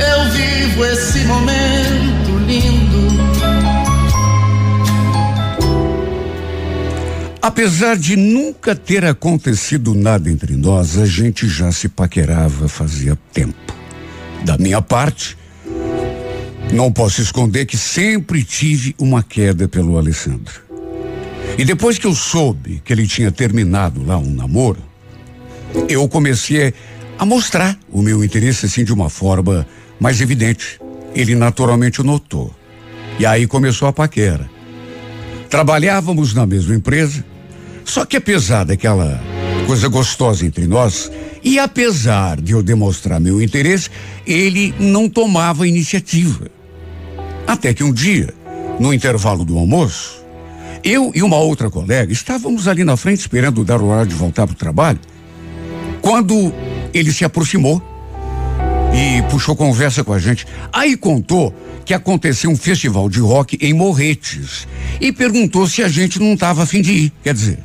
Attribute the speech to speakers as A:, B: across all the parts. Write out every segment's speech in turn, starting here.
A: eu vivo esse momento lindo.
B: Apesar de nunca ter acontecido nada entre nós, a gente já se paquerava fazia tempo. Da minha parte, não posso esconder que sempre tive uma queda pelo Alessandro. E depois que eu soube que ele tinha terminado lá um namoro, eu comecei a mostrar o meu interesse assim de uma forma mais evidente. Ele naturalmente notou. E aí começou a paquera. Trabalhávamos na mesma empresa, só que apesar daquela coisa gostosa entre nós, e apesar de eu demonstrar meu interesse, ele não tomava iniciativa. Até que um dia, no intervalo do almoço, eu e uma outra colega estávamos ali na frente esperando dar o horário de voltar para o trabalho, quando ele se aproximou e puxou conversa com a gente. Aí contou que aconteceu um festival de rock em Morretes e perguntou se a gente não estava afim de ir. Quer dizer,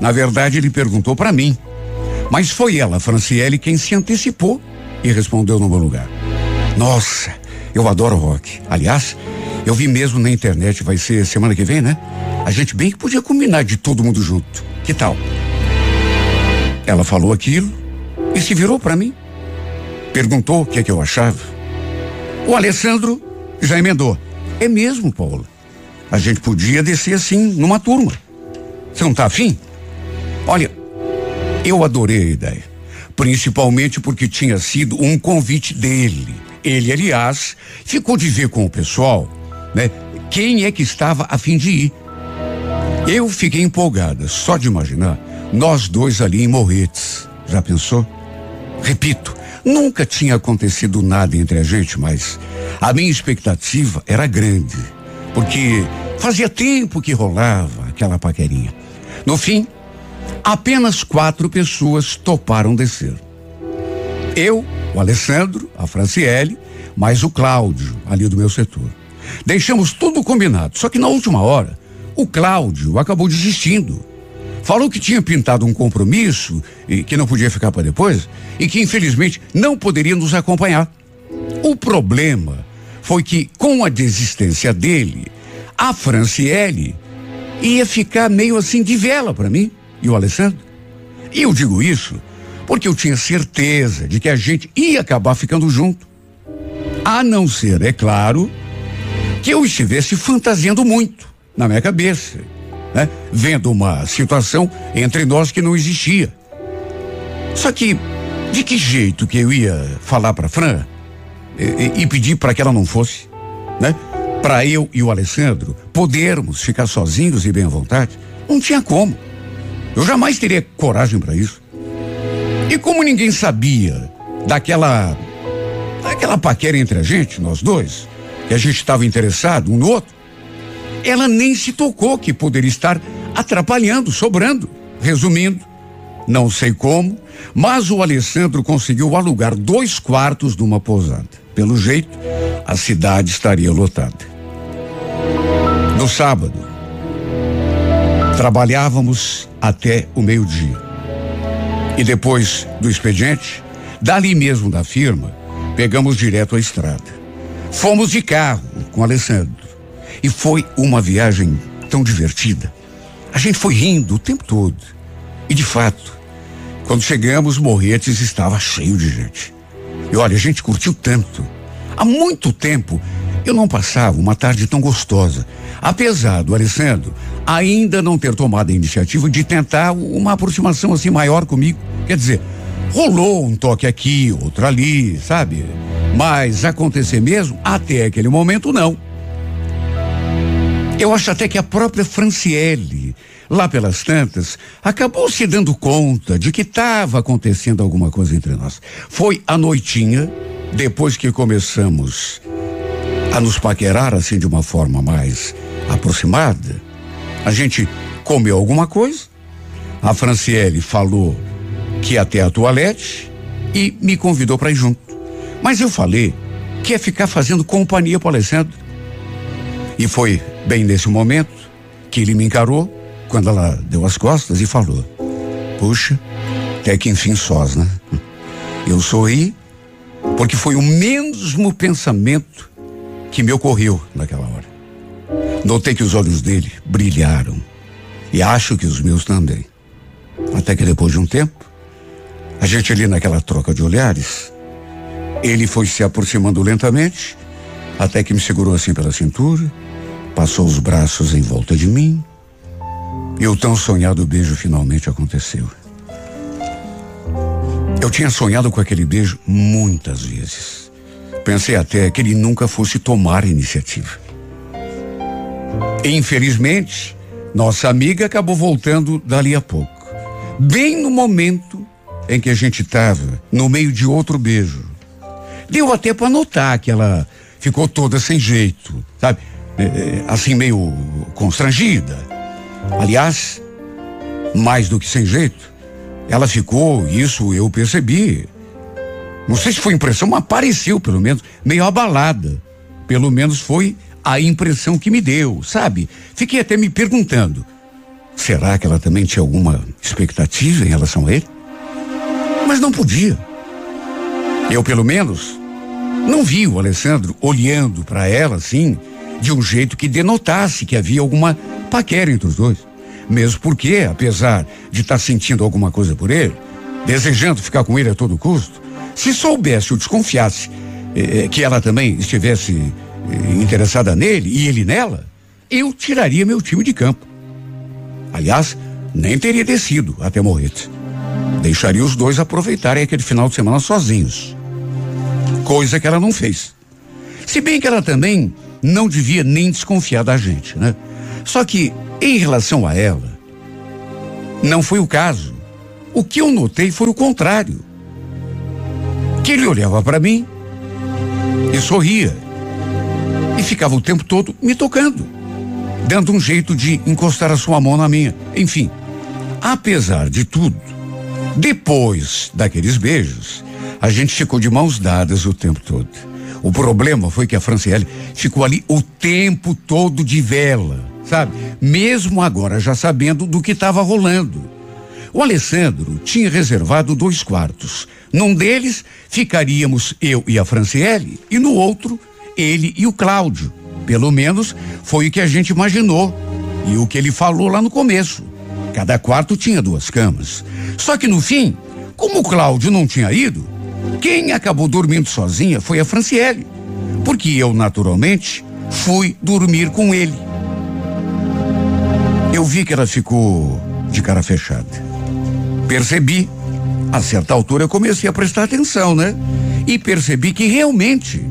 B: na verdade ele perguntou para mim, mas foi ela, Franciele, quem se antecipou e respondeu no meu lugar. Nossa, eu adoro rock. Aliás, eu vi mesmo na internet, vai ser semana que vem, né? A gente bem que podia combinar de todo mundo junto. Que tal? Ela falou aquilo e se virou para mim. Perguntou o que é que eu achava. O Alessandro já emendou. É mesmo, Paulo. A gente podia descer assim, numa turma. Você não tá afim? Olha, eu adorei a ideia. Principalmente porque tinha sido um convite dele. Ele, aliás, ficou de ver com o pessoal, né? Quem é que estava a fim de ir? Eu fiquei empolgada, só de imaginar nós dois ali em Morretes. Já pensou? Repito, nunca tinha acontecido nada entre a gente, mas a minha expectativa era grande, porque fazia tempo que rolava aquela paquerinha. No fim, apenas quatro pessoas toparam descer. Eu, o Alessandro, a Franciele, mais o Cláudio, ali do meu setor. Deixamos tudo combinado, só que na última hora, o Cláudio acabou desistindo. Falou que tinha pintado um compromisso e que não podia ficar para depois e que infelizmente não poderia nos acompanhar. O problema foi que com a desistência dele, a Franciele ia ficar meio assim de vela para mim e o Alessandro. E eu digo isso porque eu tinha certeza de que a gente ia acabar ficando junto. A não ser, é claro, que eu estivesse fantasiando muito na minha cabeça, né? Vendo uma situação entre nós que não existia. Só que, de que jeito que eu ia falar para Fran e, e pedir para que ela não fosse, né? Para eu e o Alessandro podermos ficar sozinhos e bem à vontade, não tinha como. Eu jamais teria coragem para isso. E como ninguém sabia daquela daquela paquera entre a gente, nós dois, que a gente estava interessado um no outro, ela nem se tocou que poderia estar atrapalhando, sobrando. Resumindo, não sei como, mas o Alessandro conseguiu alugar dois quartos de uma pousada. Pelo jeito, a cidade estaria lotada. No sábado, trabalhávamos até o meio-dia. E depois do expediente, dali mesmo da firma, pegamos direto a estrada. Fomos de carro com Alessandro. E foi uma viagem tão divertida. A gente foi rindo o tempo todo. E de fato, quando chegamos, Morretes estava cheio de gente. E olha, a gente curtiu tanto. Há muito tempo eu não passava uma tarde tão gostosa. Apesar do Alessandro ainda não ter tomado a iniciativa de tentar uma aproximação assim maior comigo. Quer dizer, rolou um toque aqui, outro ali, sabe? Mas acontecer mesmo, até aquele momento, não. Eu acho até que a própria Franciele, lá pelas tantas, acabou se dando conta de que estava acontecendo alguma coisa entre nós. Foi a noitinha, depois que começamos a nos paquerar assim de uma forma mais aproximada, a gente comeu alguma coisa. A Franciele falou que ia até a toalete e me convidou para ir junto. Mas eu falei que ia ficar fazendo companhia para Alessandro. E foi bem nesse momento que ele me encarou quando ela deu as costas e falou: Puxa, até que enfim sós, né? Eu sorri porque foi o mesmo pensamento que me ocorreu naquela hora. Notei que os olhos dele brilharam e acho que os meus também. Até que depois de um tempo, a gente ali naquela troca de olhares, ele foi se aproximando lentamente, até que me segurou assim pela cintura, passou os braços em volta de mim, e o tão sonhado beijo finalmente aconteceu. Eu tinha sonhado com aquele beijo muitas vezes. Pensei até que ele nunca fosse tomar iniciativa. Infelizmente, nossa amiga acabou voltando dali a pouco. Bem no momento em que a gente estava no meio de outro beijo. Deu até para notar que ela ficou toda sem jeito, sabe? É, assim meio constrangida. Aliás, mais do que sem jeito, ela ficou, isso eu percebi. Não sei se foi impressão, mas pareceu, pelo menos, meio abalada. Pelo menos foi a impressão que me deu, sabe? Fiquei até me perguntando: será que ela também tinha alguma expectativa em relação a ele? Mas não podia. Eu, pelo menos, não vi o Alessandro olhando para ela assim, de um jeito que denotasse que havia alguma paquera entre os dois. Mesmo porque, apesar de estar tá sentindo alguma coisa por ele, desejando ficar com ele a todo custo, se soubesse ou desconfiasse eh, eh que ela também estivesse eh, interessada nele e ele nela, eu tiraria meu time de campo. Aliás, nem teria descido até Morrete. Deixaria os dois aproveitarem aquele final de semana sozinhos. Coisa que ela não fez. Se bem que ela também não devia nem desconfiar da gente, né? Só que em relação a ela, não foi o caso. O que eu notei foi o contrário. Que ele olhava para mim e sorria. E ficava o tempo todo me tocando, dando um jeito de encostar a sua mão na minha. Enfim, apesar de tudo, depois daqueles beijos, a gente ficou de mãos dadas o tempo todo. O problema foi que a Franciele ficou ali o tempo todo de vela sabe? Mesmo agora já sabendo do que estava rolando. O Alessandro tinha reservado dois quartos. Num deles ficaríamos eu e a Franciele e no outro ele e o Cláudio. Pelo menos foi o que a gente imaginou e o que ele falou lá no começo. Cada quarto tinha duas camas. Só que no fim, como o Cláudio não tinha ido, quem acabou dormindo sozinha foi a Franciele. Porque eu, naturalmente, fui dormir com ele. Eu vi que ela ficou de cara fechada. Percebi. A certa altura eu comecei a prestar atenção, né? E percebi que realmente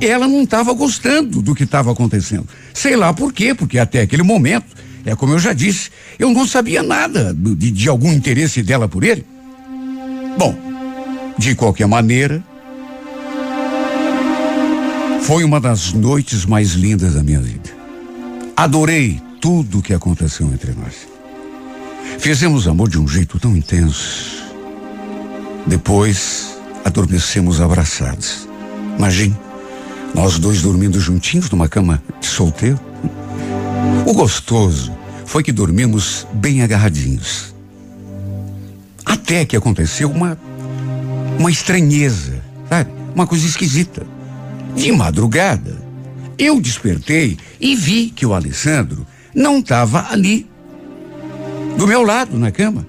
B: ela não estava gostando do que estava acontecendo. Sei lá por quê, porque até aquele momento, é como eu já disse, eu não sabia nada de, de algum interesse dela por ele. Bom, de qualquer maneira, foi uma das noites mais lindas da minha vida. Adorei tudo o que aconteceu entre nós. Fizemos amor de um jeito tão intenso. Depois, adormecemos abraçados. Imagine, nós dois dormindo juntinhos numa cama de solteiro. O gostoso foi que dormimos bem agarradinhos. Até que aconteceu uma uma estranheza, sabe? Uma coisa esquisita. De madrugada, eu despertei e vi que o Alessandro não estava ali, do meu lado, na cama.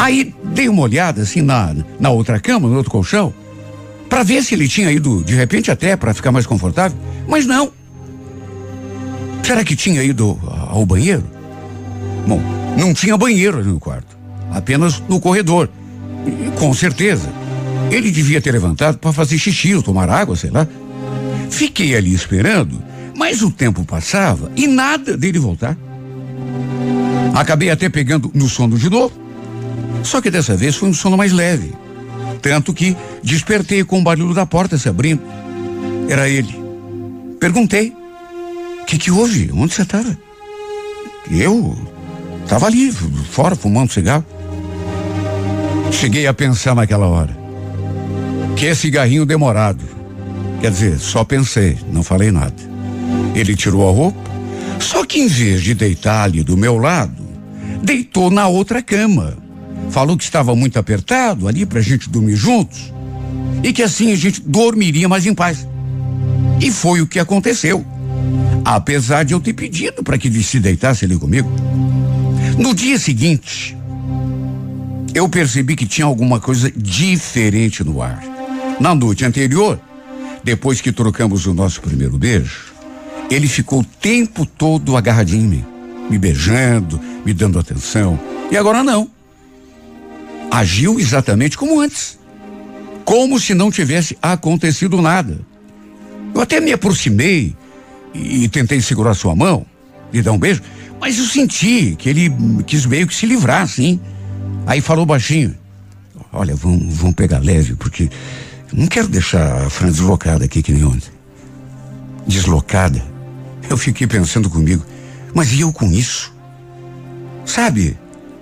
B: Aí dei uma olhada assim na, na outra cama, no outro colchão, para ver se ele tinha ido de repente até para ficar mais confortável, mas não. Será que tinha ido ao banheiro? Bom, não tinha banheiro ali no quarto, apenas no corredor. Com certeza. Ele devia ter levantado para fazer xixi ou tomar água, sei lá. Fiquei ali esperando mas o tempo passava e nada dele voltar. Acabei até pegando no sono de novo. Só que dessa vez foi um sono mais leve. Tanto que despertei com o barulho da porta se abrindo. Era ele. Perguntei: O que, que houve? Onde você estava? Eu estava ali, fora, fumando cigarro. Cheguei a pensar naquela hora. Que é cigarrinho demorado. Quer dizer, só pensei, não falei nada. Ele tirou a roupa, só que em vez de deitar ali do meu lado, deitou na outra cama. Falou que estava muito apertado ali pra gente dormir juntos e que assim a gente dormiria mais em paz. E foi o que aconteceu. Apesar de eu ter pedido para que ele se deitasse ali comigo. No dia seguinte, eu percebi que tinha alguma coisa diferente no ar. Na noite anterior, depois que trocamos o nosso primeiro beijo, ele ficou o tempo todo agarradinho em mim, me beijando, me dando atenção. E agora não. Agiu exatamente como antes. Como se não tivesse acontecido nada. Eu até me aproximei e, e tentei segurar sua mão, e dar um beijo, mas eu senti que ele quis meio que se livrar, assim. Aí falou baixinho: Olha, vamos pegar leve, porque não quero deixar a Fran deslocada aqui que nem ontem. Deslocada? Eu fiquei pensando comigo, mas e eu com isso? Sabe?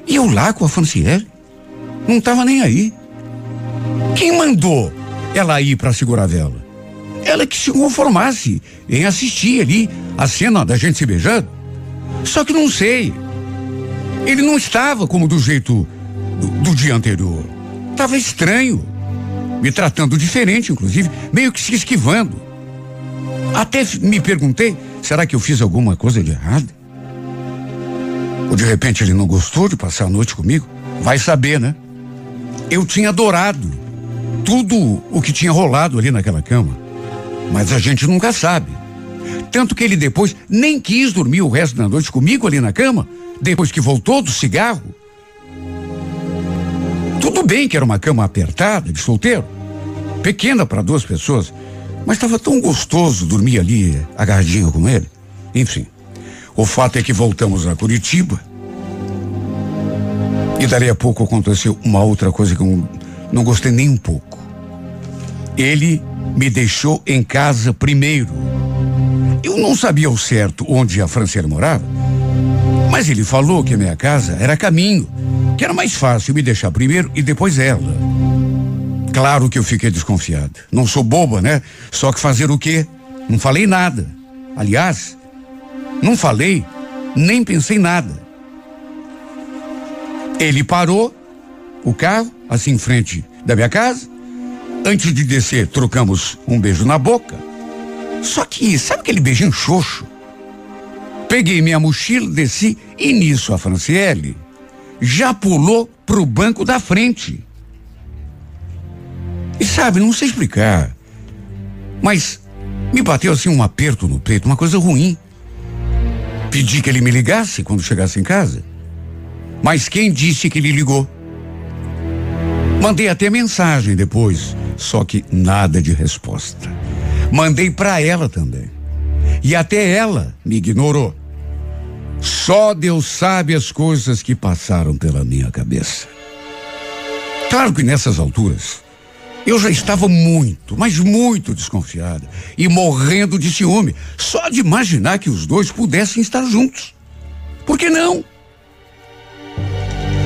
B: E eu lá com a Franciele? Não estava nem aí. Quem mandou ela ir para segurar a vela? Ela que se conformasse em assistir ali a cena da gente se beijando. Só que não sei. Ele não estava como do jeito do, dia anterior. Estava estranho. Me tratando diferente, inclusive, meio que se esquivando. Até me perguntei: será que eu fiz alguma coisa de errado? Ou de repente ele não gostou de passar a noite comigo? Vai saber, né? Eu tinha adorado tudo o que tinha rolado ali naquela cama. Mas a gente nunca sabe. Tanto que ele depois nem quis dormir o resto da noite comigo ali na cama, depois que voltou do cigarro. Tudo bem que era uma cama apertada, de solteiro, pequena para duas pessoas, mas estava tão gostoso dormir ali agarradinho com ele. Enfim. O fato é que voltamos a Curitiba. E dali a pouco aconteceu uma outra coisa que eu não gostei nem um pouco. Ele me deixou em casa primeiro. Eu não sabia ao certo onde a Franciele morava, mas ele falou que a minha casa era caminho, que era mais fácil me deixar primeiro e depois ela. Claro que eu fiquei desconfiado. Não sou boba, né? Só que fazer o quê? Não falei nada. Aliás, não falei, nem pensei nada. Ele parou o carro, assim em frente da minha casa. Antes de descer, trocamos um beijo na boca. Só que, sabe aquele beijinho xoxo? Peguei minha mochila, desci e nisso a Franciele já pulou pro banco da frente. E sabe, não sei explicar, mas me bateu assim um aperto no peito, uma coisa ruim. Pedi que ele me ligasse quando chegasse em casa. Mas quem disse que ele ligou? Mandei até mensagem depois, só que nada de resposta. Mandei para ela também. E até ela me ignorou. Só Deus sabe as coisas que passaram pela minha cabeça. Claro que nessas alturas, eu já estava muito, mas muito desconfiada e morrendo de ciúme, só de imaginar que os dois pudessem estar juntos. Por que não?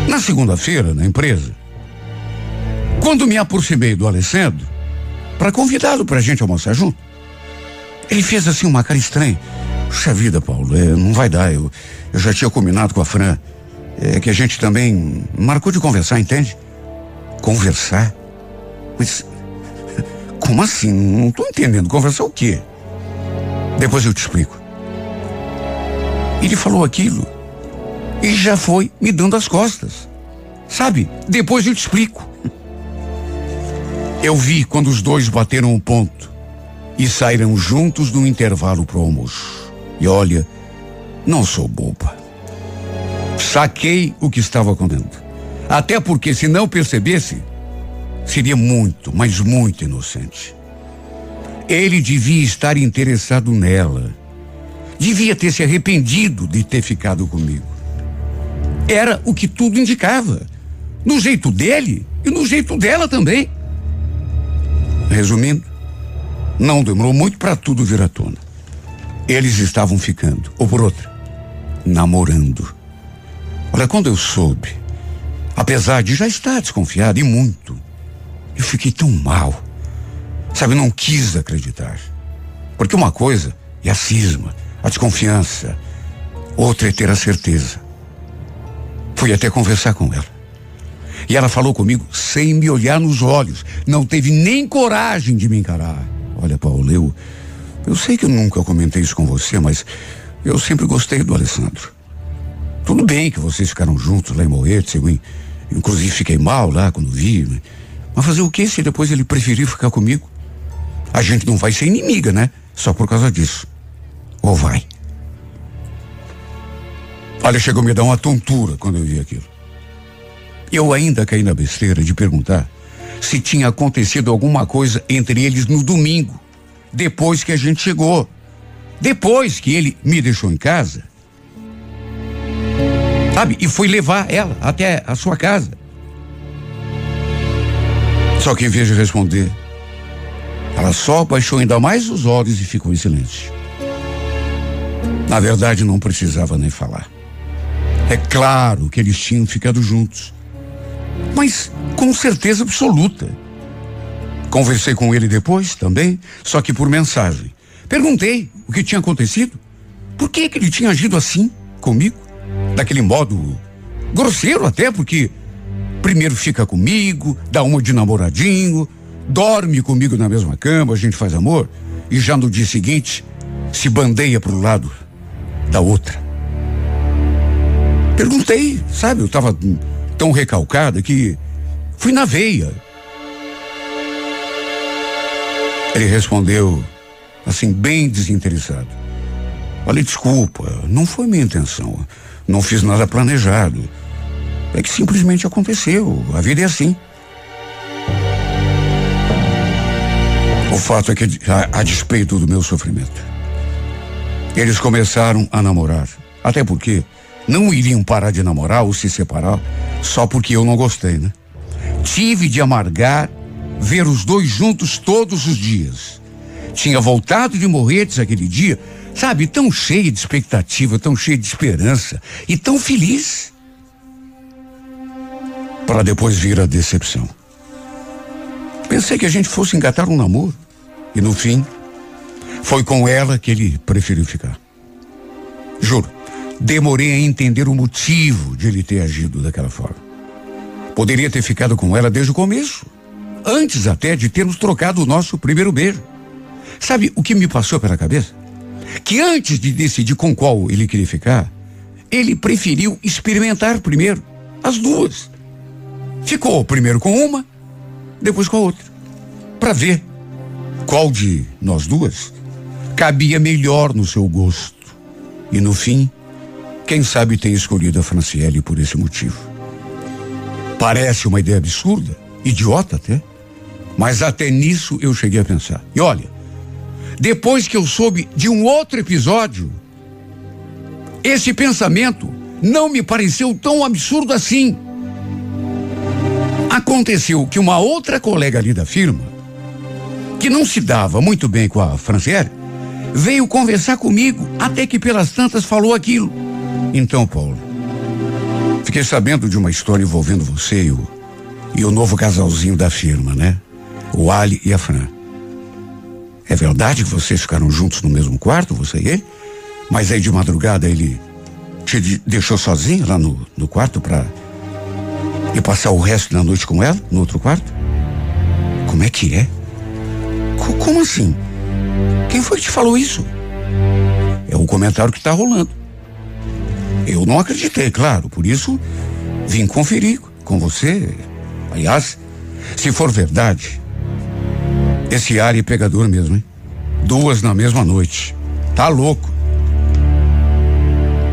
B: Na segunda-feira, na empresa, quando me aproximei do Alessandro para convidá-lo para a gente almoçar junto, ele fez assim uma cara estranha. Puxa vida, Paulo, é, não vai dar. Eu, eu já tinha combinado com a Fran. É que a gente também marcou de conversar, entende? Conversar? Mas como assim? Não estou entendendo. Conversar o quê? Depois eu te explico. Ele falou aquilo e já foi me dando as costas. Sabe? Depois eu te explico. Eu vi quando os dois bateram um ponto e saíram juntos no intervalo pro almoço. E olha, não sou boba. Saquei o que estava acontecendo. Até porque se não percebesse, seria muito, mas muito inocente. Ele devia estar interessado nela. Devia ter se arrependido de ter ficado comigo. Era o que tudo indicava. No jeito dele e no jeito dela também. Resumindo, não demorou muito para tudo vir à tona. Eles estavam ficando, ou por outra, namorando. Olha, quando eu soube, apesar de já estar desconfiado e muito, eu fiquei tão mal. Sabe, não quis acreditar. Porque uma coisa é a cisma, a desconfiança, outra é ter a certeza. Fui até conversar com ela. E ela falou comigo sem me olhar nos olhos. Não teve nem coragem de me encarar. Olha, Paulo, eu. Eu sei que eu nunca comentei isso com você, mas eu sempre gostei do Alessandro. Tudo bem que vocês ficaram juntos lá em Moete, eu, inclusive fiquei mal lá quando vi. Né? Mas fazer o que se depois ele preferiu ficar comigo? A gente não vai ser inimiga, né? Só por causa disso. Ou vai? Olha, chegou a me dar uma tontura quando eu vi aquilo. Eu ainda caí na besteira de perguntar se tinha acontecido alguma coisa entre eles no domingo, depois que a gente chegou. Depois que ele me deixou em casa. Sabe? E foi levar ela até a sua casa. Só que em vez de responder, ela só baixou ainda mais os olhos e ficou em silêncio. Na verdade, não precisava nem falar. É claro que eles tinham ficado juntos. Mas com certeza absoluta. Conversei com ele depois também, só que por mensagem. Perguntei o que tinha acontecido. Por que, que ele tinha agido assim comigo? Daquele modo grosseiro até, porque primeiro fica comigo, dá uma de namoradinho, dorme comigo na mesma cama, a gente faz amor, e já no dia seguinte se bandeia pro lado da outra. Perguntei, sabe? Eu estava tão recalcada que fui na veia. Ele respondeu assim, bem desinteressado. Olha, desculpa, não foi minha intenção. Não fiz nada planejado. É que simplesmente aconteceu. A vida é assim. O fato é que, a, a despeito do meu sofrimento, eles começaram a namorar. Até porque não iriam parar de namorar ou se separar só porque eu não gostei, né? Tive de amargar ver os dois juntos todos os dias. Tinha voltado de Morretes aquele dia, sabe, tão cheio de expectativa, tão cheio de esperança e tão feliz. Para depois vir a decepção. Pensei que a gente fosse engatar um namoro. E no fim, foi com ela que ele preferiu ficar. Juro. Demorei a entender o motivo de ele ter agido daquela forma. Poderia ter ficado com ela desde o começo, antes até de termos trocado o nosso primeiro beijo. Sabe o que me passou pela cabeça? Que antes de decidir com qual ele queria ficar, ele preferiu experimentar primeiro as duas. Ficou primeiro com uma, depois com a outra, para ver qual de nós duas cabia melhor no seu gosto. E no fim, quem sabe tem escolhido a Franciele por esse motivo. Parece uma ideia absurda, idiota até, mas até nisso eu cheguei a pensar. E olha, depois que eu soube de um outro episódio, esse pensamento não me pareceu tão absurdo assim. Aconteceu que uma outra colega ali da firma, que não se dava muito bem com a Franciele, veio conversar comigo, até que pelas tantas falou aquilo. Então, Paulo, fiquei sabendo de uma história envolvendo você e o, e o novo casalzinho da firma, né? O Ali e a Fran. É verdade que vocês ficaram juntos no mesmo quarto, você e ele? Mas aí de madrugada ele te deixou sozinho lá no, no quarto pra ir passar o resto da noite com ela, no outro quarto? Como é que é? C como assim? Quem foi que te falou isso? É o comentário que tá rolando. Eu não acreditei, claro, por isso vim conferir com você. Aliás, se for verdade, esse ar é pegador mesmo, hein? Duas na mesma noite. Tá louco.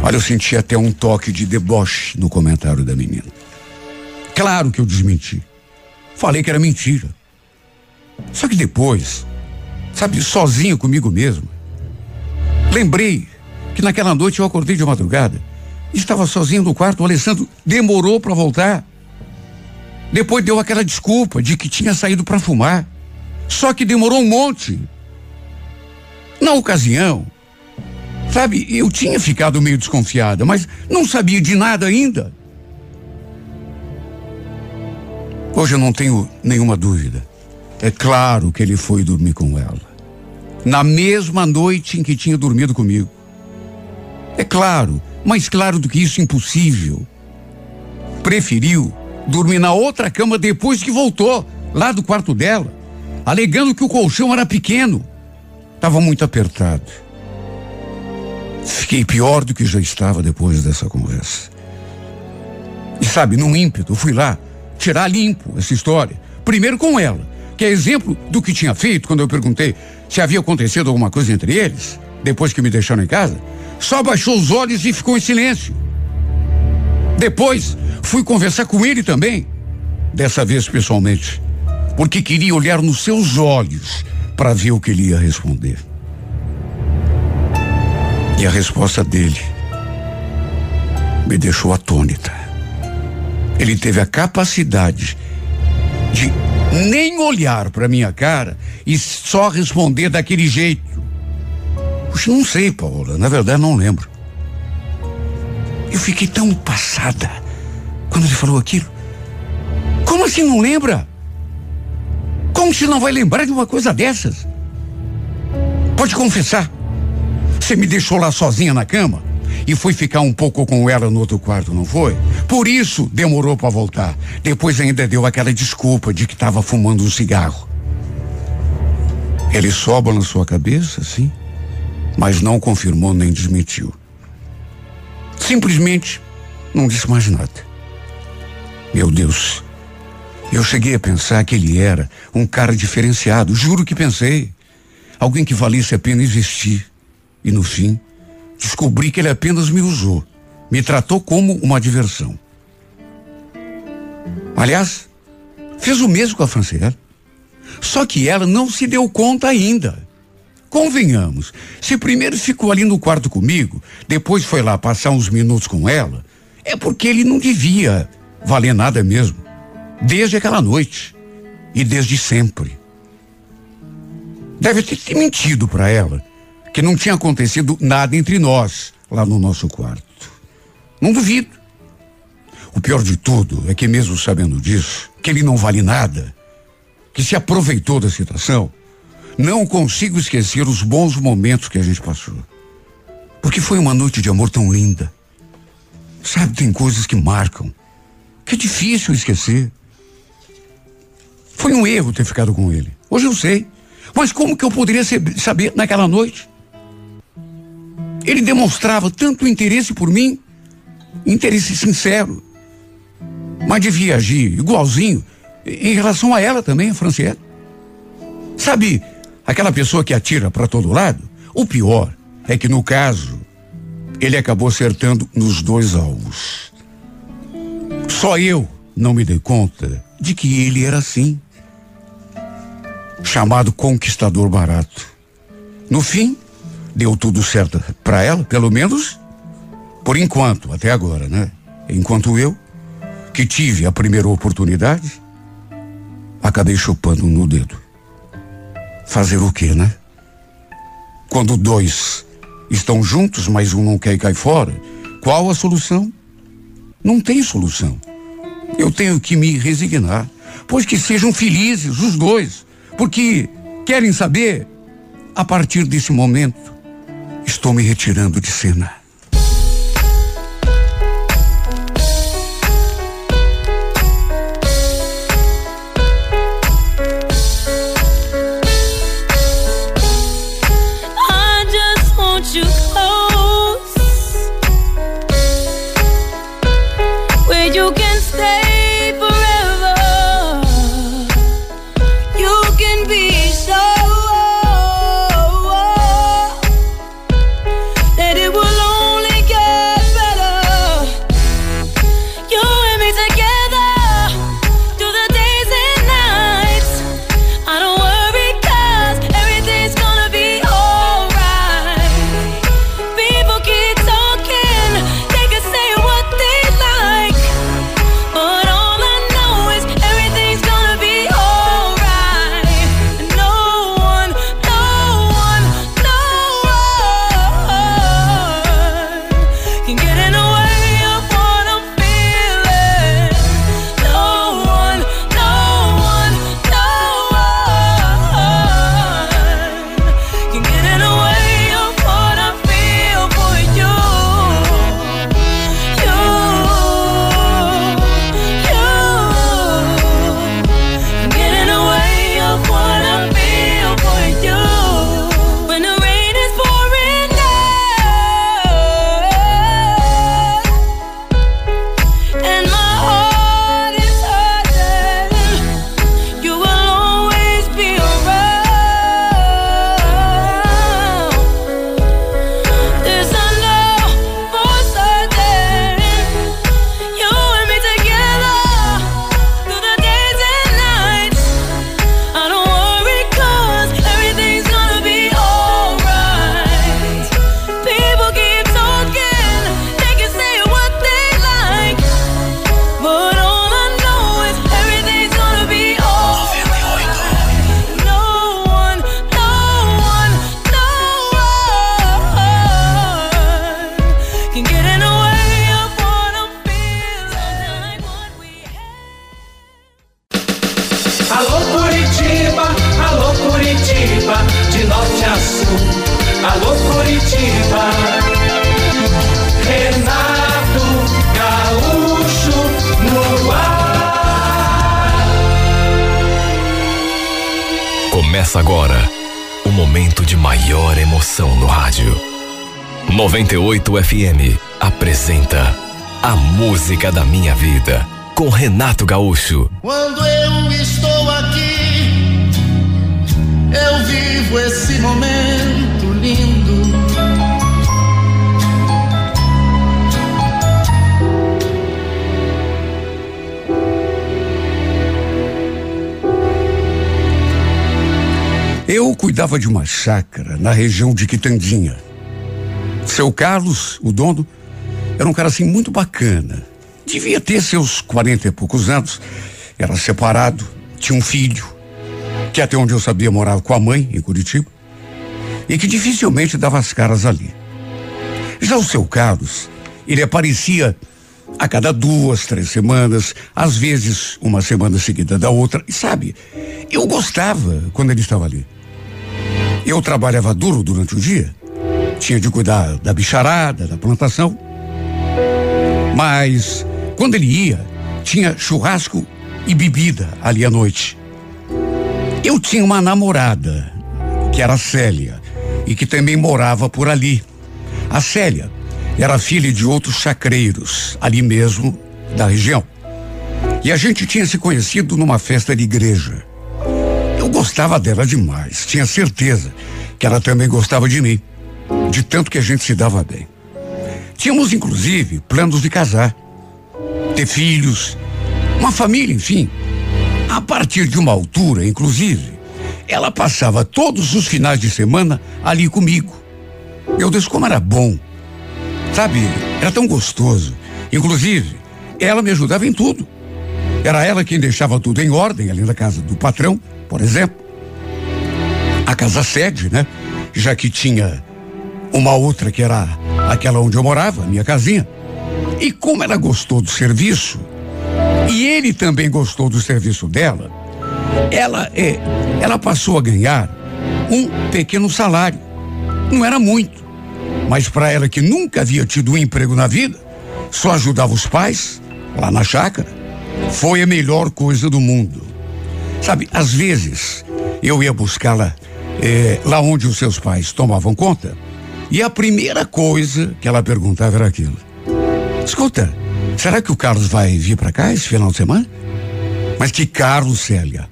B: Olha, eu senti até um toque de deboche no comentário da menina. Claro que eu desmenti. Falei que era mentira. Só que depois, sabe, sozinho comigo mesmo, lembrei que naquela noite eu acordei de madrugada Estava sozinho no quarto, o Alessandro demorou para voltar. Depois deu aquela desculpa de que tinha saído para fumar. Só que demorou um monte. Na ocasião, sabe, eu tinha ficado meio desconfiada, mas não sabia de nada ainda. Hoje eu não tenho nenhuma dúvida. É claro que ele foi dormir com ela. Na mesma noite em que tinha dormido comigo. É claro, mais claro do que isso, impossível. Preferiu dormir na outra cama depois que voltou, lá do quarto dela, alegando que o colchão era pequeno. Estava muito apertado. Fiquei pior do que já estava depois dessa conversa. E sabe, num ímpeto, fui lá tirar limpo essa história. Primeiro com ela, que é exemplo do que tinha feito quando eu perguntei se havia acontecido alguma coisa entre eles, depois que me deixaram em casa. Só baixou os olhos e ficou em silêncio. Depois, fui conversar com ele também, dessa vez pessoalmente, porque queria olhar nos seus olhos para ver o que ele ia responder. E a resposta dele me deixou atônita. Ele teve a capacidade de nem olhar para minha cara e só responder daquele jeito. Puxa, não sei, Paula, na verdade não lembro. Eu fiquei tão passada quando ele falou aquilo. Como assim não lembra? Como se não vai lembrar de uma coisa dessas? Pode confessar. Você me deixou lá sozinha na cama? e foi ficar um pouco com ela no outro quarto, não foi? Por isso demorou para voltar. Depois ainda deu aquela desculpa de que estava fumando um cigarro. Ele só balançou a cabeça, sim, mas não confirmou nem desmentiu. Simplesmente não disse mais nada. Meu Deus, eu cheguei a pensar que ele era um cara diferenciado, juro que pensei. Alguém que valesse a pena existir. E no fim, descobri que ele apenas me usou, me tratou como uma diversão. Aliás, fez o mesmo com a Franciele. Só que ela não se deu conta ainda. Convenhamos, se primeiro ficou ali no quarto comigo, depois foi lá passar uns minutos com ela, é porque ele não devia valer nada mesmo. Desde aquela noite. E desde sempre. Deve ter mentido para ela que não tinha acontecido nada entre nós lá no nosso quarto. Não duvido. O pior de tudo é que, mesmo sabendo disso, que ele não vale nada, que se aproveitou da situação, não consigo esquecer os bons momentos que a gente passou. Porque foi uma noite de amor tão linda. Sabe, tem coisas que marcam, que é difícil esquecer. Foi um erro ter ficado com ele. Hoje eu sei. Mas como que eu poderia saber naquela noite? Ele demonstrava tanto interesse por mim, interesse sincero, mas devia agir igualzinho em relação a ela também, a Franciele. Sabe, aquela pessoa que atira para todo lado? O pior é que no caso, ele acabou acertando nos dois alvos. Só eu não me dei conta de que ele era assim. Chamado conquistador barato. No fim, deu tudo certo para ela, pelo menos por enquanto, até agora, né? Enquanto eu, que tive a primeira oportunidade, acabei chupando no dedo. Fazer o quê, né? Quando dois estão juntos, mas um não quer e cai fora, qual a solução? Não tem solução. Eu tenho que me resignar, pois que sejam felizes os dois, porque querem saber, a partir desse momento, Estou me retirando de cena.
C: FM apresenta A Música da Minha Vida com Renato Gaúcho.
A: Quando eu estou aqui, eu vivo esse momento lindo.
B: Eu cuidava de uma chácara na região de Quitandinha. Seu Carlos, o dono, era um cara assim muito bacana. Devia ter seus quarenta e poucos anos. Era separado, tinha um filho, que até onde eu sabia morava com a mãe, em Curitiba, e que dificilmente dava as caras ali. Já o seu Carlos, ele aparecia a cada duas, três semanas, às vezes uma semana seguida da outra. E sabe, eu gostava quando ele estava ali. Eu trabalhava duro durante o dia, tinha de cuidar da bicharada, da plantação. Mas quando ele ia, tinha churrasco e bebida ali à noite. Eu tinha uma namorada, que era a Célia, e que também morava por ali. A Célia era filha de outros chacreiros, ali mesmo da região. E a gente tinha se conhecido numa festa de igreja. Eu gostava dela demais, tinha certeza que ela também gostava de mim, de tanto que a gente se dava bem. Tínhamos, inclusive, planos de casar, ter filhos, uma família, enfim. A partir de uma altura, inclusive, ela passava todos os finais de semana ali comigo. Meu Deus, como era bom. Sabe, era tão gostoso. Inclusive, ela me ajudava em tudo. Era ela quem deixava tudo em ordem ali na casa do patrão, por exemplo. A casa sede, né? Já que tinha uma outra que era aquela onde eu morava, minha casinha. E como ela gostou do serviço, e ele também gostou do serviço dela, ela é, ela passou a ganhar um pequeno salário. Não era muito, mas para ela que nunca havia tido um emprego na vida, só ajudava os pais lá na chácara, foi a melhor coisa do mundo. Sabe, às vezes eu ia buscá-la eh, lá onde os seus pais tomavam conta, e a primeira coisa que ela perguntava era aquilo: Escuta, será que o Carlos vai vir para cá esse final de semana? Mas que Carlos, Célia?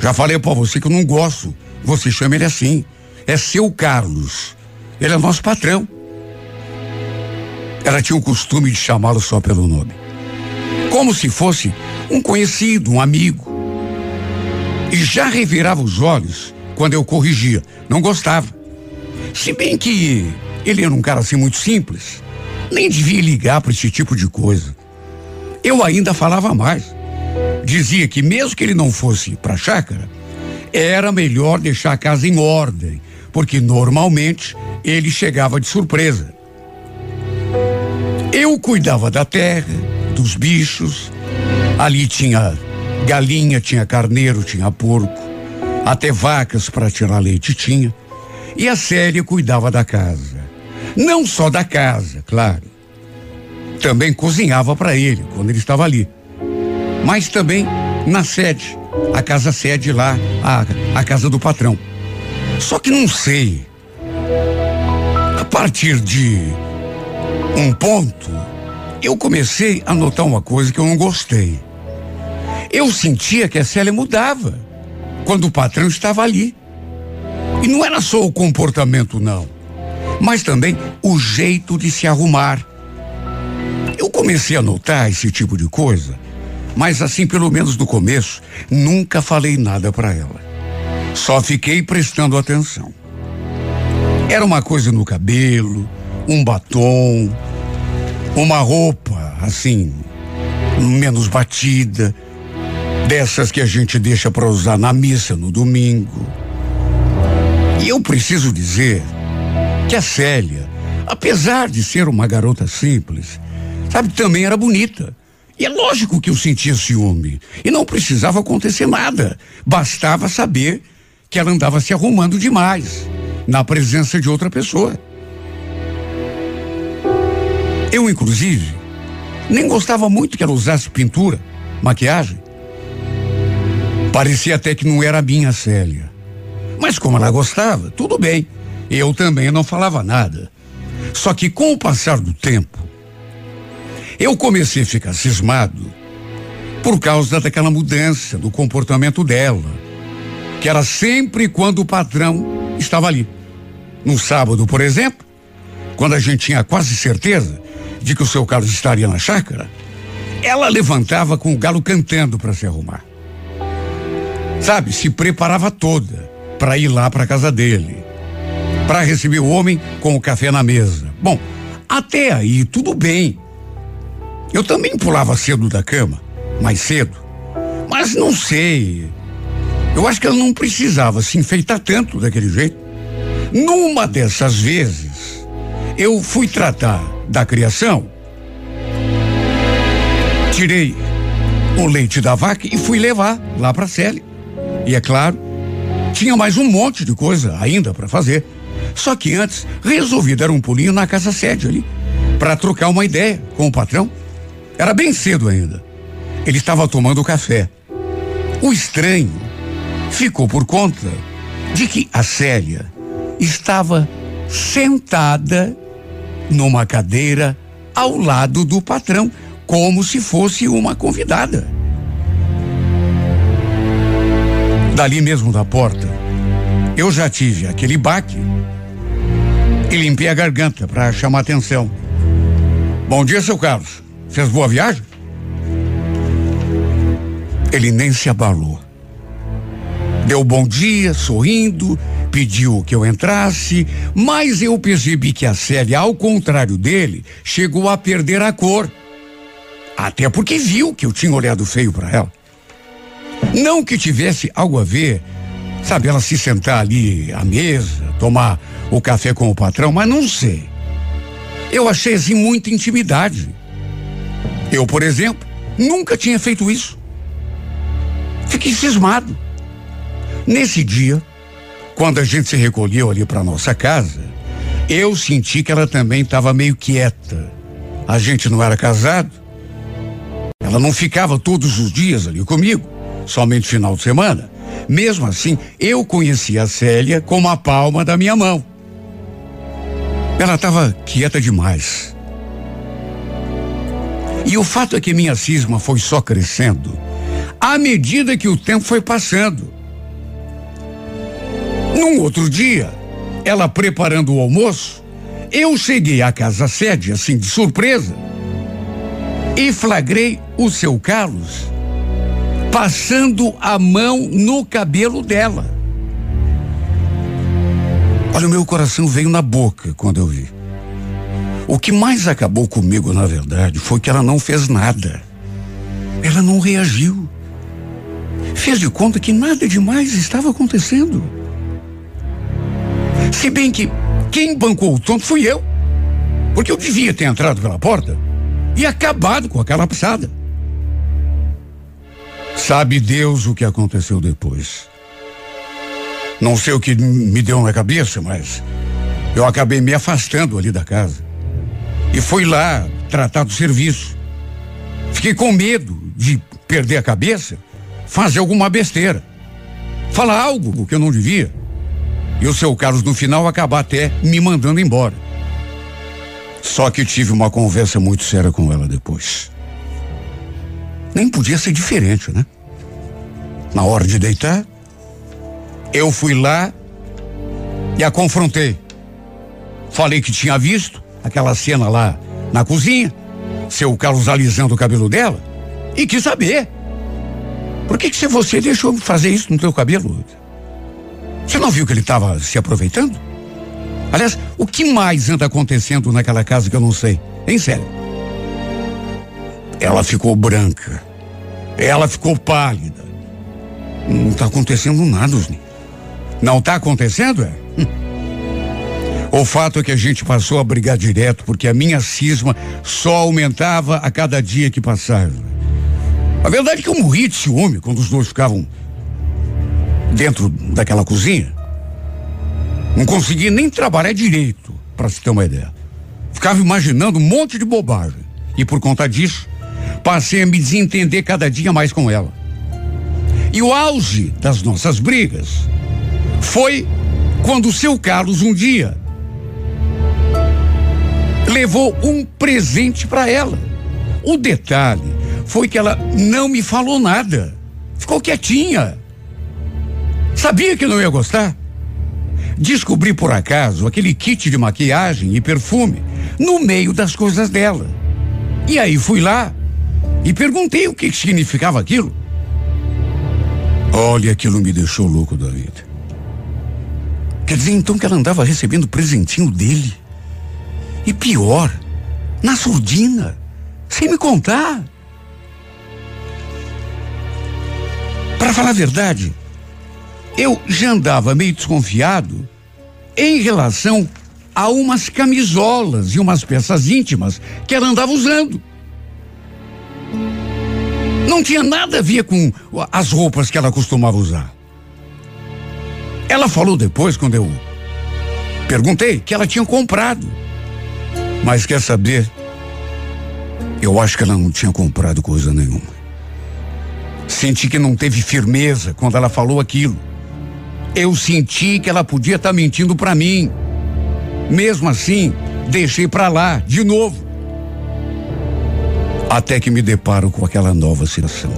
B: Já falei para você que eu não gosto. Você chama ele assim. É seu Carlos. Ele é nosso patrão. Ela tinha o costume de chamá-lo só pelo nome. Como se fosse um conhecido, um amigo. E já revirava os olhos quando eu corrigia. Não gostava. Se bem que ele era um cara assim muito simples, nem devia ligar para esse tipo de coisa. Eu ainda falava mais. Dizia que mesmo que ele não fosse para a chácara, era melhor deixar a casa em ordem, porque normalmente ele chegava de surpresa. Eu cuidava da terra, dos bichos. Ali tinha galinha, tinha carneiro, tinha porco, até vacas para tirar leite tinha. E a Célia cuidava da casa. Não só da casa, claro. Também cozinhava para ele quando ele estava ali. Mas também na sede, a casa sede lá, a, a casa do patrão. Só que não sei. A partir de um ponto, eu comecei a notar uma coisa que eu não gostei. Eu sentia que a Célia mudava quando o patrão estava ali. E não era só o comportamento, não, mas também o jeito de se arrumar. Eu comecei a notar esse tipo de coisa, mas assim, pelo menos no começo, nunca falei nada para ela. Só fiquei prestando atenção. Era uma coisa no cabelo, um batom, uma roupa assim, menos batida, dessas que a gente deixa para usar na missa no domingo. E eu preciso dizer que a Célia, apesar de ser uma garota simples, sabe, também era bonita. E é lógico que eu sentia ciúme. E não precisava acontecer nada. Bastava saber que ela andava se arrumando demais na presença de outra pessoa. Eu, inclusive, nem gostava muito que ela usasse pintura, maquiagem. Parecia até que não era a minha Célia. Mas como ela gostava, tudo bem. Eu também não falava nada. Só que com o passar do tempo, eu comecei a ficar cismado por causa daquela mudança do comportamento dela, que era sempre quando o patrão estava ali. No sábado, por exemplo, quando a gente tinha quase certeza de que o seu Carlos estaria na chácara, ela levantava com o galo cantando para se arrumar. Sabe, se preparava toda para ir lá para casa dele, para receber o homem com o café na mesa. Bom, até aí tudo bem. Eu também pulava cedo da cama, mais cedo. Mas não sei. Eu acho que ela não precisava se enfeitar tanto daquele jeito. Numa dessas vezes, eu fui tratar da criação, tirei o leite da vaca e fui levar lá para Célia. E é claro, tinha mais um monte de coisa ainda para fazer. Só que antes resolvi dar um pulinho na casa sede ali para trocar uma ideia com o patrão. Era bem cedo ainda. Ele estava tomando café. O estranho ficou por conta de que a Célia estava sentada numa cadeira ao lado do patrão, como se fosse uma convidada. Dali mesmo da porta, eu já tive aquele baque e limpei a garganta para chamar atenção. Bom dia, seu Carlos. Fez boa viagem? Ele nem se abalou. Deu bom dia, sorrindo, pediu que eu entrasse, mas eu percebi que a Célia, ao contrário dele, chegou a perder a cor. Até porque viu que eu tinha olhado feio para ela. Não que tivesse algo a ver, sabe, ela se sentar ali à mesa, tomar o café com o patrão, mas não sei. Eu achei assim muita intimidade. Eu, por exemplo, nunca tinha feito isso. Fiquei cismado. Nesse dia, quando a gente se recolheu ali para nossa casa, eu senti que ela também estava meio quieta. A gente não era casado. Ela não ficava todos os dias ali comigo, somente final de semana. Mesmo assim, eu conhecia a Célia como a palma da minha mão. Ela estava quieta demais. E o fato é que minha cisma foi só crescendo à medida que o tempo foi passando. Num outro dia, ela preparando o almoço, eu cheguei à casa sede, assim, de surpresa, e flagrei o seu Carlos passando a mão no cabelo dela. Olha, o meu coração veio na boca quando eu vi. O que mais acabou comigo, na verdade, foi que ela não fez nada. Ela não reagiu. Fez de conta que nada demais estava acontecendo. Se bem que quem bancou o tonto fui eu. Porque eu devia ter entrado pela porta e acabado com aquela pisada. Sabe Deus o que aconteceu depois. Não sei o que me deu na cabeça, mas eu acabei me afastando ali da casa. E fui lá tratar do serviço. Fiquei com medo de perder a cabeça, fazer alguma besteira. Falar algo que eu não devia. E o seu Carlos, no final, acabar até me mandando embora. Só que tive uma conversa muito séria com ela depois. Nem podia ser diferente, né? Na hora de deitar, eu fui lá e a confrontei. Falei que tinha visto aquela cena lá na cozinha, seu Carlos alisando o cabelo dela, e quis saber. Por que, que você deixou fazer isso no teu cabelo? Você não viu que ele estava se aproveitando? Aliás, o que mais anda acontecendo naquela casa que eu não sei? Em sério. Ela ficou branca. Ela ficou pálida. Não está acontecendo nada, Osni. Não está acontecendo, é? Hum. O fato é que a gente passou a brigar direto porque a minha cisma só aumentava a cada dia que passava. A verdade é que eu morri de ciúme quando os dois ficavam dentro daquela cozinha. Não conseguia nem trabalhar direito, para se ter uma ideia. Ficava imaginando um monte de bobagem. E por conta disso, passei a me desentender cada dia mais com ela. E o auge das nossas brigas foi quando o seu Carlos um dia levou um presente para ela. O detalhe foi que ela não me falou nada. Ficou quietinha. Sabia que não ia gostar? Descobri por acaso aquele kit de maquiagem e perfume no meio das coisas dela. E aí fui lá e perguntei o que significava aquilo. Olha, aquilo me deixou louco da vida. Quer dizer então que ela andava recebendo presentinho dele. E pior, na surdina, sem me contar. Para falar a verdade, eu já andava meio desconfiado em relação a umas camisolas e umas peças íntimas que ela andava usando. Não tinha nada a ver com as roupas que ela costumava usar. Ela falou depois, quando eu perguntei, que ela tinha comprado. Mas quer saber? Eu acho que ela não tinha comprado coisa nenhuma. Senti que não teve firmeza quando ela falou aquilo. Eu senti que ela podia estar tá mentindo para mim. Mesmo assim, deixei para lá, de novo. Até que me deparo com aquela nova situação.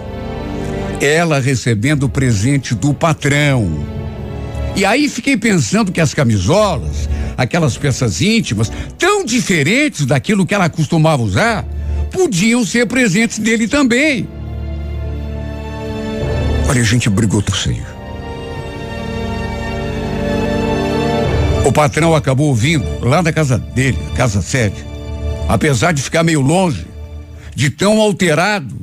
B: Ela recebendo o presente do patrão. E aí fiquei pensando que as camisolas, aquelas peças íntimas, tão diferentes daquilo que ela costumava usar, podiam ser presentes dele também. Olha, a gente brigou tão feio. O patrão acabou ouvindo lá da casa dele, casa sede. Apesar de ficar meio longe, de tão alterado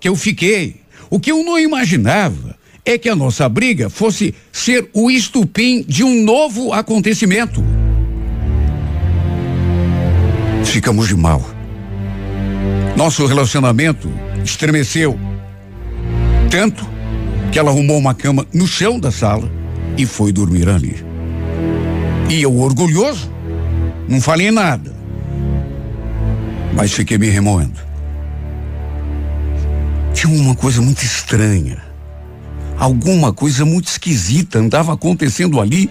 B: que eu fiquei. O que eu não imaginava é que a nossa briga fosse ser o estupim de um novo acontecimento. Ficamos de mal. Nosso relacionamento estremeceu. Tanto que ela arrumou uma cama no chão da sala e foi dormir ali. E eu, orgulhoso, não falei nada. Mas fiquei me remoendo. Tinha uma coisa muito estranha. Alguma coisa muito esquisita andava acontecendo ali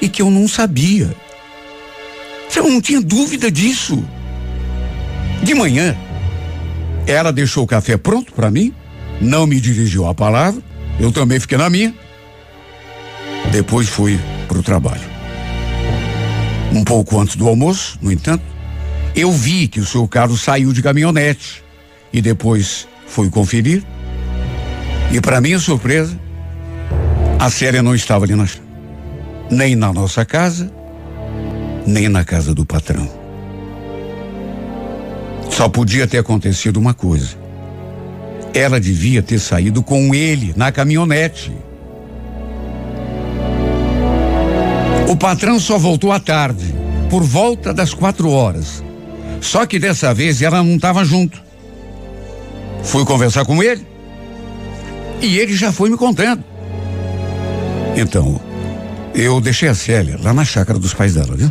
B: e que eu não sabia. Eu não tinha dúvida disso. De manhã, ela deixou o café pronto para mim, não me dirigiu a palavra, eu também fiquei na minha. Depois fui para o trabalho. Um pouco antes do almoço, no entanto, eu vi que o seu carro saiu de caminhonete e depois fui conferir. E para minha surpresa, a Célia não estava ali na, nem na nossa casa, nem na casa do patrão. Só podia ter acontecido uma coisa. Ela devia ter saído com ele na caminhonete. O patrão só voltou à tarde, por volta das quatro horas. Só que dessa vez ela não estava junto. Fui conversar com ele e ele já foi me contando. Então, eu deixei a Célia lá na chácara dos pais dela, viu?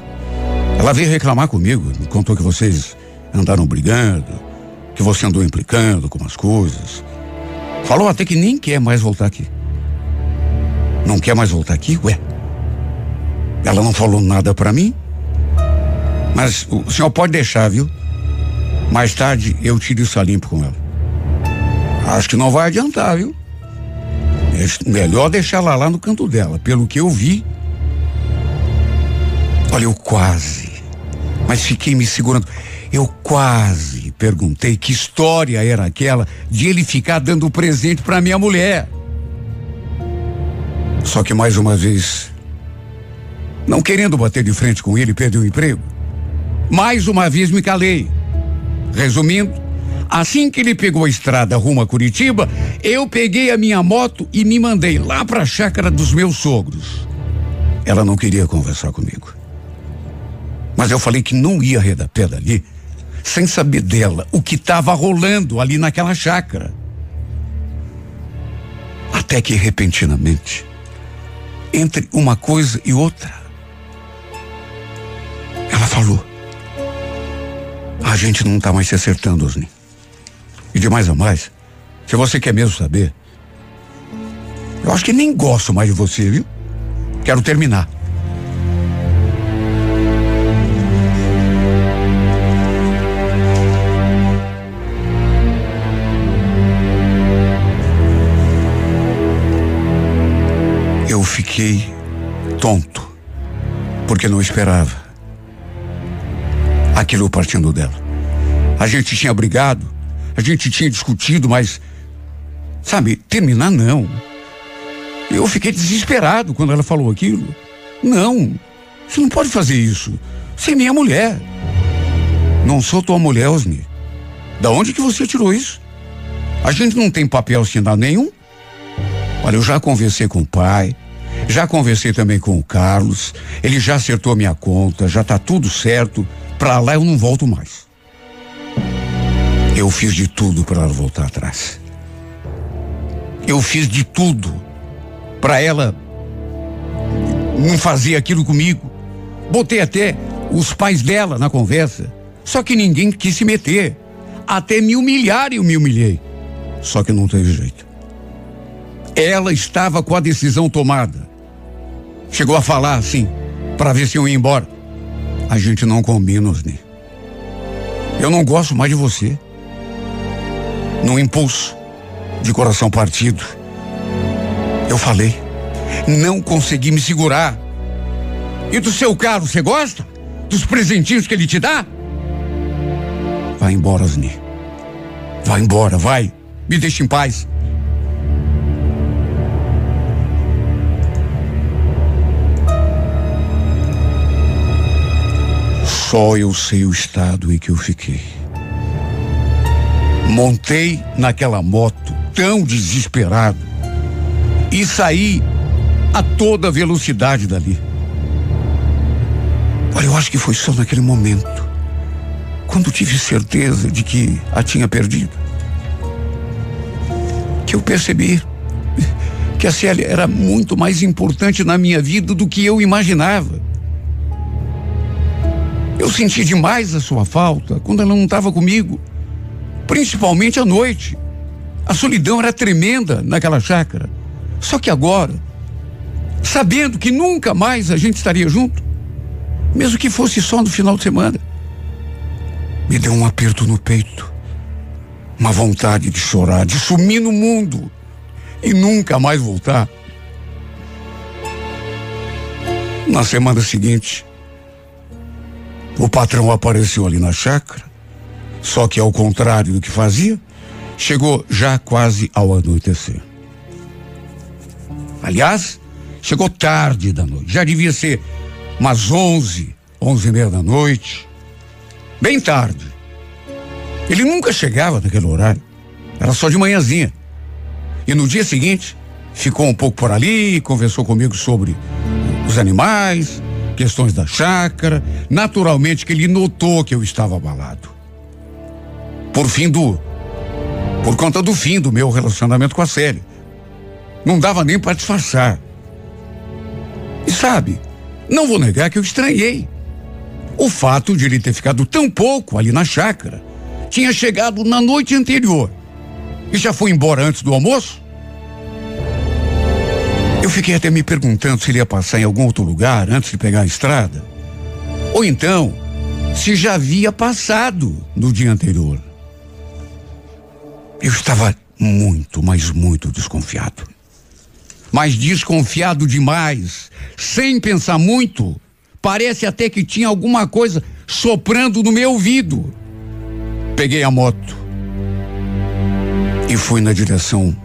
B: Ela veio reclamar comigo, me contou que vocês andaram brigando, que você andou implicando com as coisas. Falou até que nem quer mais voltar aqui. Não quer mais voltar aqui? Ué, ela não falou nada para mim. Mas o senhor pode deixar, viu? Mais tarde eu tiro isso a limpo com ela. Acho que não vai adiantar, viu? É melhor deixar ela lá no canto dela. Pelo que eu vi. Olha, eu quase. Mas fiquei me segurando. Eu quase perguntei que história era aquela de ele ficar dando presente para minha mulher. Só que mais uma vez não querendo bater de frente com ele, perder o emprego. Mais uma vez me calei. Resumindo, assim que ele pegou a estrada rumo a Curitiba, eu peguei a minha moto e me mandei lá para a chácara dos meus sogros. Ela não queria conversar comigo. Mas eu falei que não ia arredar pé dali sem saber dela o que estava rolando ali naquela chácara. Até que repentinamente, entre uma coisa e outra, ela falou: A gente não está mais se acertando, Osni. E de mais a mais, se você quer mesmo saber, eu acho que nem gosto mais de você, viu? Quero terminar. Eu fiquei tonto, porque não esperava aquilo partindo dela. A gente tinha brigado, a gente tinha discutido, mas, sabe, terminar não. Eu fiquei desesperado quando ela falou aquilo. Não, você não pode fazer isso. Você é minha mulher. Não sou tua mulher, Osni. Da onde que você tirou isso? A gente não tem papel assinado nenhum. Olha, eu já conversei com o pai, já conversei também com o Carlos. Ele já acertou minha conta, já tá tudo certo. Pra lá eu não volto mais. Eu fiz de tudo para ela voltar atrás. Eu fiz de tudo para ela não fazer aquilo comigo. Botei até os pais dela na conversa. Só que ninguém quis se meter. Até me humilhar eu me humilhei. Só que não teve jeito. Ela estava com a decisão tomada. Chegou a falar assim, para ver se eu ia embora. A gente não combina, Osni. Eu não gosto mais de você. No impulso, de coração partido, eu falei. Não consegui me segurar. E do seu carro, você gosta? Dos presentinhos que ele te dá? Vai embora, Osni. Vai embora, vai. Me deixe em paz. Só eu sei o estado em que eu fiquei. Montei naquela moto tão desesperado e saí a toda velocidade dali. Olha, eu acho que foi só naquele momento, quando tive certeza de que a tinha perdido, que eu percebi que a Célia era muito mais importante na minha vida do que eu imaginava. Eu senti demais a sua falta quando ela não estava comigo, principalmente à noite. A solidão era tremenda naquela chácara. Só que agora, sabendo que nunca mais a gente estaria junto, mesmo que fosse só no final de semana, me deu um aperto no peito, uma vontade de chorar, de sumir no mundo e nunca mais voltar. Na semana seguinte, o patrão apareceu ali na chácara, só que ao contrário do que fazia, chegou já quase ao anoitecer. Aliás, chegou tarde da noite. Já devia ser umas onze, onze e meia da noite. Bem tarde. Ele nunca chegava naquele horário. Era só de manhãzinha. E no dia seguinte, ficou um pouco por ali, conversou comigo sobre os animais, questões da chácara. Naturalmente que ele notou que eu estava abalado. Por fim do. Por conta do fim do meu relacionamento com a Célia. Não dava nem para disfarçar. E sabe, não vou negar que eu estranhei. O fato de ele ter ficado tão pouco ali na chácara. Tinha chegado na noite anterior e já foi embora antes do almoço? Fiquei até me perguntando se ele ia passar em algum outro lugar antes de pegar a estrada. Ou então, se já havia passado no dia anterior. Eu estava muito, mas muito desconfiado mas desconfiado demais, sem pensar muito. Parece até que tinha alguma coisa soprando no meu ouvido. Peguei a moto e fui na direção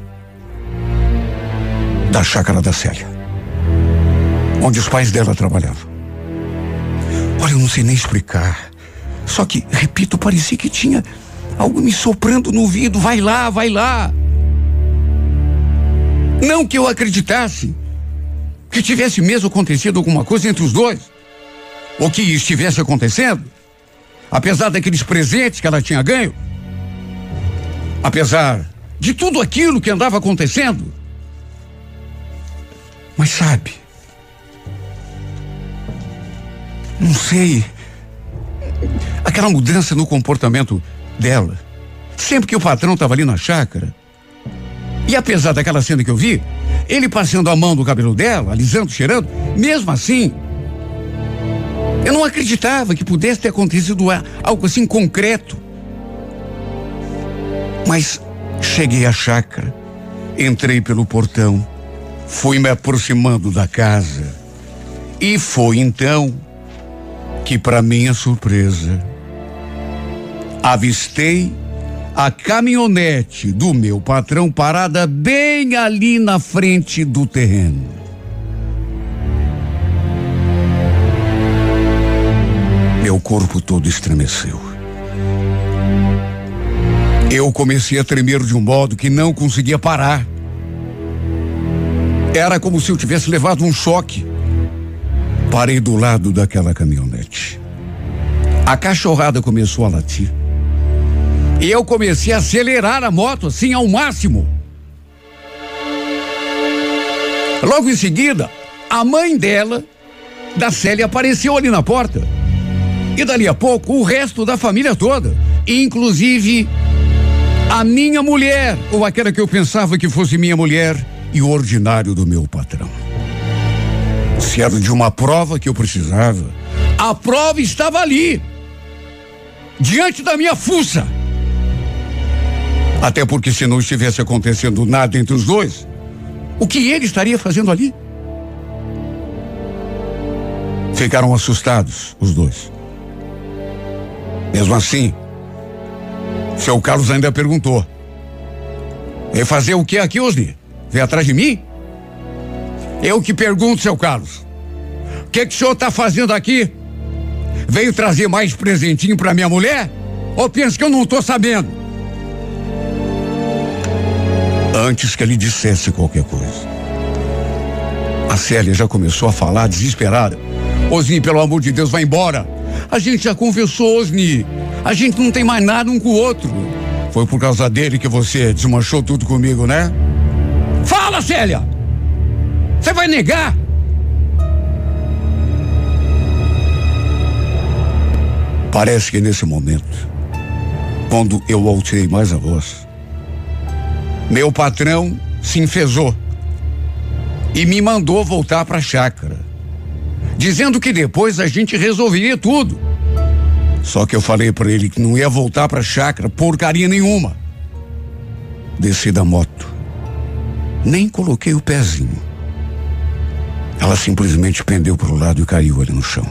B: da chácara da Célia, onde os pais dela trabalhavam. Olha, eu não sei nem explicar. Só que, repito, parecia que tinha algo me soprando no ouvido. Vai lá, vai lá. Não que eu acreditasse que tivesse mesmo acontecido alguma coisa entre os dois, ou que estivesse acontecendo, apesar daqueles presentes que ela tinha ganho, apesar de tudo aquilo que andava acontecendo, Mas sabe, não sei, aquela mudança no comportamento dela. Sempre que o patrão estava ali na chácara, e apesar daquela cena que eu vi, ele passando a mão no cabelo dela, alisando, cheirando, mesmo assim, eu não acreditava que pudesse ter acontecido algo assim concreto. Mas cheguei à chácara, entrei pelo portão, fui me aproximando da casa. E foi então que, para minha surpresa, avistei a caminhonete do meu patrão parada bem ali na frente do terreno. Meu corpo todo estremeceu. Eu comecei a tremer de um modo que não conseguia parar. Era como se eu tivesse levado um choque. Parei do lado daquela caminhonete. A cachorrada começou a latir. E eu comecei a acelerar a moto assim ao máximo. Logo em seguida, a mãe dela, da Célia, apareceu ali na porta. E dali a pouco, o resto da família toda, inclusive a minha mulher, ou aquela que eu pensava que fosse minha mulher, e ordinário do meu patrão. Se era de uma prova que eu precisava, a prova estava ali, diante da minha fuça. Até porque se não estivesse acontecendo nada entre os dois, o que ele estaria fazendo ali? Ficaram assustados, os dois. Mesmo assim, seu Carlos ainda perguntou: Vai fazer o que aqui, Osni? Vem atrás de mim? Eu que pergunto, seu Carlos. O que, que o senhor está fazendo aqui? Veio trazer mais presentinho para minha mulher? Ou pensa que eu não estou sabendo? antes que ele dissesse qualquer coisa. A Célia já começou a falar desesperada. Osni, pelo amor de Deus, vai embora. A gente já conversou, Osni. A gente não tem mais nada um com o outro. Foi por causa dele que você desmanchou tudo comigo, né? Fala, Célia! Você vai negar? Parece que nesse momento, quando eu alcei mais a voz, meu patrão se enfesou e me mandou voltar para a chácara, dizendo que depois a gente resolveria tudo. Só que eu falei para ele que não ia voltar para a chácara porcaria nenhuma. Desci da moto. Nem coloquei o pezinho. Ela simplesmente pendeu para o lado e caiu ali no chão.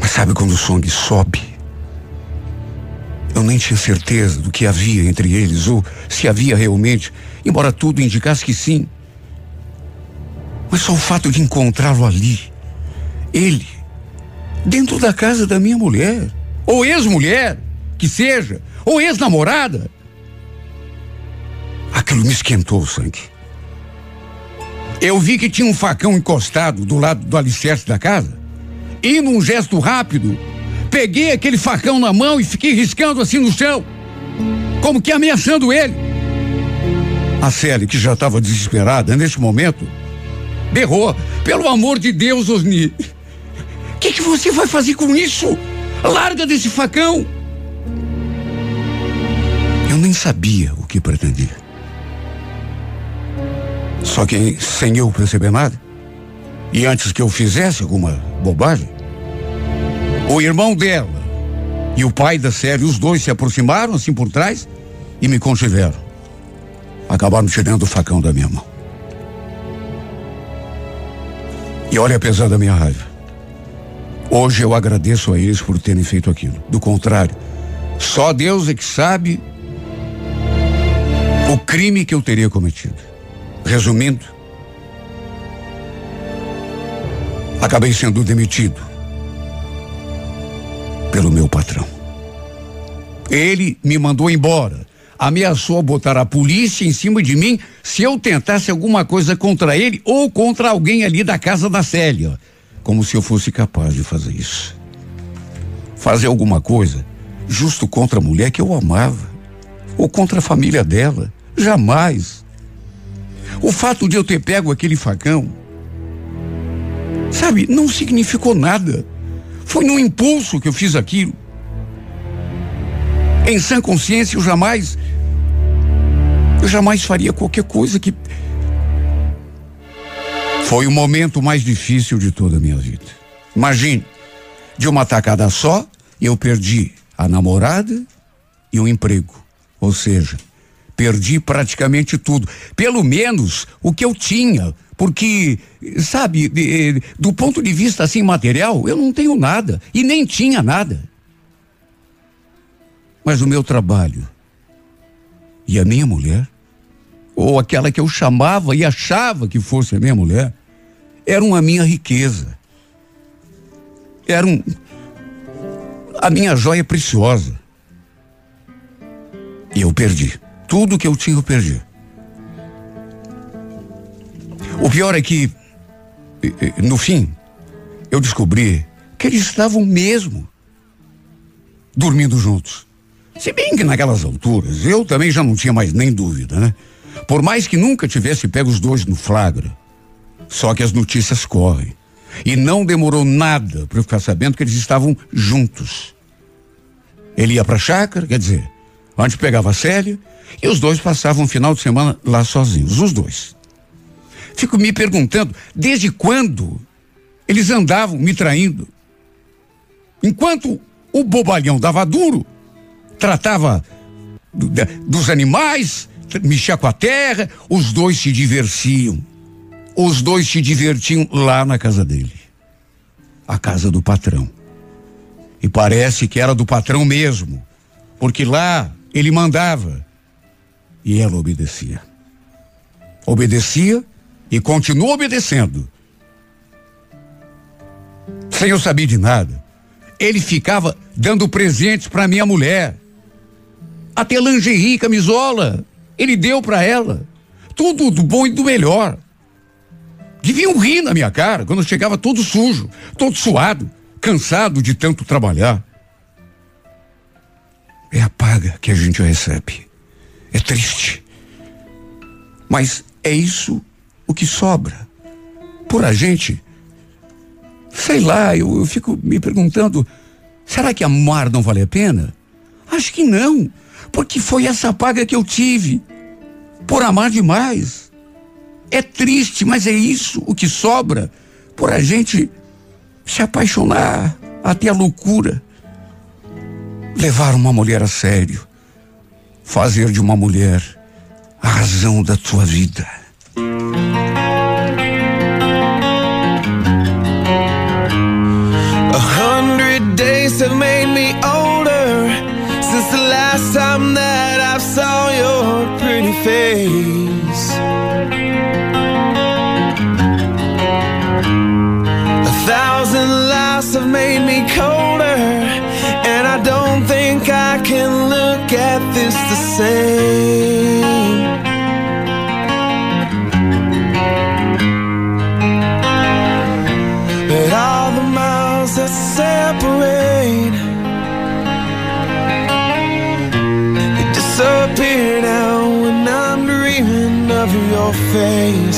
B: Mas sabe quando o sangue sobe? Eu nem tinha certeza do que havia entre eles ou se havia realmente, embora tudo indicasse que sim. Mas só o fato de encontrá-lo ali, ele, dentro da casa da minha mulher, ou ex-mulher, que seja, ou ex-namorada, aquilo me esquentou o sangue. Eu vi que tinha um facão encostado do lado do alicerce da casa, e num gesto rápido, Peguei aquele facão na mão e fiquei riscando assim no chão, como que ameaçando ele. A Célia, que já estava desesperada nesse momento, berrou: Pelo amor de Deus, Osni, o que, que você vai fazer com isso? Larga desse facão. Eu nem sabia o que pretendia. Só que sem eu perceber nada, e antes que eu fizesse alguma bobagem, o irmão dela e o pai da série, os dois se aproximaram assim por trás e me contiveram. Acabaram tirando o facão da minha mão. E olha, apesar da minha raiva, hoje eu agradeço a eles por terem feito aquilo. Do contrário, só Deus é que sabe o crime que eu teria cometido. Resumindo, acabei sendo demitido pelo meu patrão. Ele me mandou embora. Ameaçou botar a polícia em cima de mim se eu tentasse alguma coisa contra ele ou contra alguém ali da casa da Célia. Como se eu fosse capaz de fazer isso. Fazer alguma coisa justo contra a mulher que eu amava. Ou contra a família dela. Jamais. O fato de eu ter pego aquele facão, sabe, não significou nada. Foi no impulso que eu fiz aquilo. Em sã consciência, eu jamais. Eu jamais faria qualquer coisa que. Foi o momento mais difícil de toda a minha vida. Imagine, de uma tacada só, eu perdi a namorada e o emprego. Ou seja, perdi praticamente tudo. Pelo menos o que eu tinha. Porque, sabe, de, do ponto de vista assim material, eu não tenho nada. E nem tinha nada. Mas o meu trabalho e a minha mulher, ou aquela que eu chamava e achava que fosse a minha mulher, eram a minha riqueza. Eram a minha joia preciosa. E eu perdi. Tudo que eu tinha, eu perdi. O pior é que, no fim, eu descobri que eles estavam mesmo dormindo juntos. Se bem que naquelas alturas eu também já não tinha mais nem dúvida, né? Por mais que nunca tivesse pego os dois no flagra. Só que as notícias correm. E não demorou nada para eu ficar sabendo que eles estavam juntos. Ele ia para a chácara, quer dizer, antes pegava a Célia e os dois passavam um final de semana lá sozinhos, os dois. Fico me perguntando desde quando eles andavam me traindo. Enquanto o bobalhão dava duro, tratava do, de, dos animais, mexia com a terra, os dois se divertiam. Os dois se divertiam lá na casa dele. A casa do patrão. E parece que era do patrão mesmo, porque lá ele mandava e ela obedecia. Obedecia e continua obedecendo. Sem eu saber de nada. Ele ficava dando presentes para minha mulher. Até lingerie, camisola, ele deu para ela. Tudo do bom e do melhor. Deviam rir na minha cara quando eu chegava todo sujo, todo suado, cansado de tanto trabalhar. É a paga que a gente recebe. É triste. Mas é isso o que sobra. Por a gente. Sei lá, eu, eu fico me perguntando: será que amar não vale a pena? Acho que não. Porque foi essa paga que eu tive. Por amar demais. É triste, mas é isso o que sobra por a gente se apaixonar até a loucura. Levar uma mulher a sério. Fazer de uma mulher a razão da tua vida.
D: A hundred days have made me older since the last time that I saw your pretty face. A thousand lives have made me colder, can look at this the same. But all the miles that separate They disappear now when I'm dreaming of your face